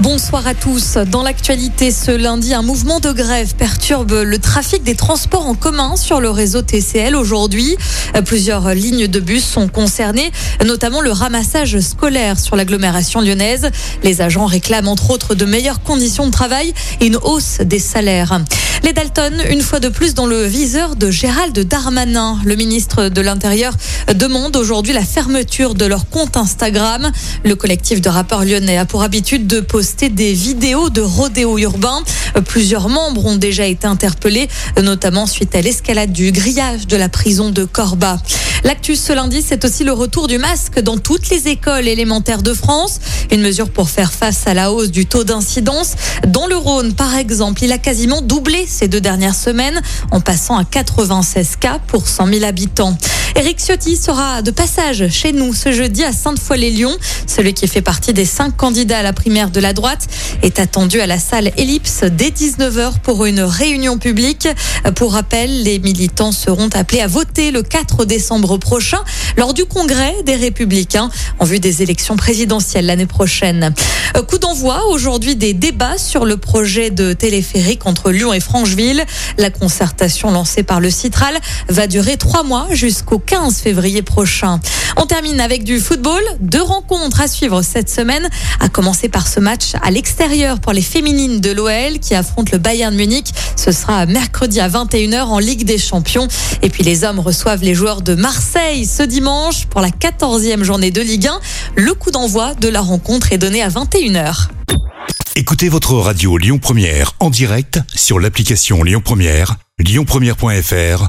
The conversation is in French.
Bonsoir à tous. Dans l'actualité ce lundi, un mouvement de grève perturbe le trafic des transports en commun sur le réseau TCL aujourd'hui. Plusieurs lignes de bus sont concernées, notamment le ramassage scolaire sur l'agglomération lyonnaise. Les agents réclament entre autres de meilleures conditions de travail et une hausse des salaires. Les Dalton, une fois de plus dans le viseur de Gérald Darmanin. Le ministre de l'Intérieur demande aujourd'hui la fermeture de leur compte Instagram. Le collectif de rappeurs lyonnais a pour habitude de des vidéos de rodéo urbain. Plusieurs membres ont déjà été interpellés, notamment suite à l'escalade du grillage de la prison de Corba. L'actus ce lundi, c'est aussi le retour du masque dans toutes les écoles élémentaires de France. Une mesure pour faire face à la hausse du taux d'incidence. Dans le Rhône, par exemple, il a quasiment doublé ces deux dernières semaines en passant à 96 cas pour 100 000 habitants. Eric Ciotti sera de passage chez nous ce jeudi à Sainte-Foy-les-Lyons. Celui qui fait partie des cinq candidats à la primaire de la droite est attendu à la salle Ellipse dès 19h pour une réunion publique. Pour rappel, les militants seront appelés à voter le 4 décembre prochain lors du congrès des Républicains en vue des élections présidentielles l'année prochaine. Coup d'envoi aujourd'hui des débats sur le projet de téléphérique entre Lyon et Francheville. La concertation lancée par le Citral va durer trois mois jusqu'au 15 février prochain. On termine avec du football. Deux rencontres à suivre cette semaine, à commencer par ce match à l'extérieur pour les féminines de l'OL qui affrontent le Bayern Munich. Ce sera mercredi à 21h en Ligue des Champions. Et puis les hommes reçoivent les joueurs de Marseille ce dimanche pour la 14e journée de Ligue 1. Le coup d'envoi de la rencontre est donné à 21h. Écoutez votre radio Lyon Première en direct sur l'application Lyon Première, lyonpremière.fr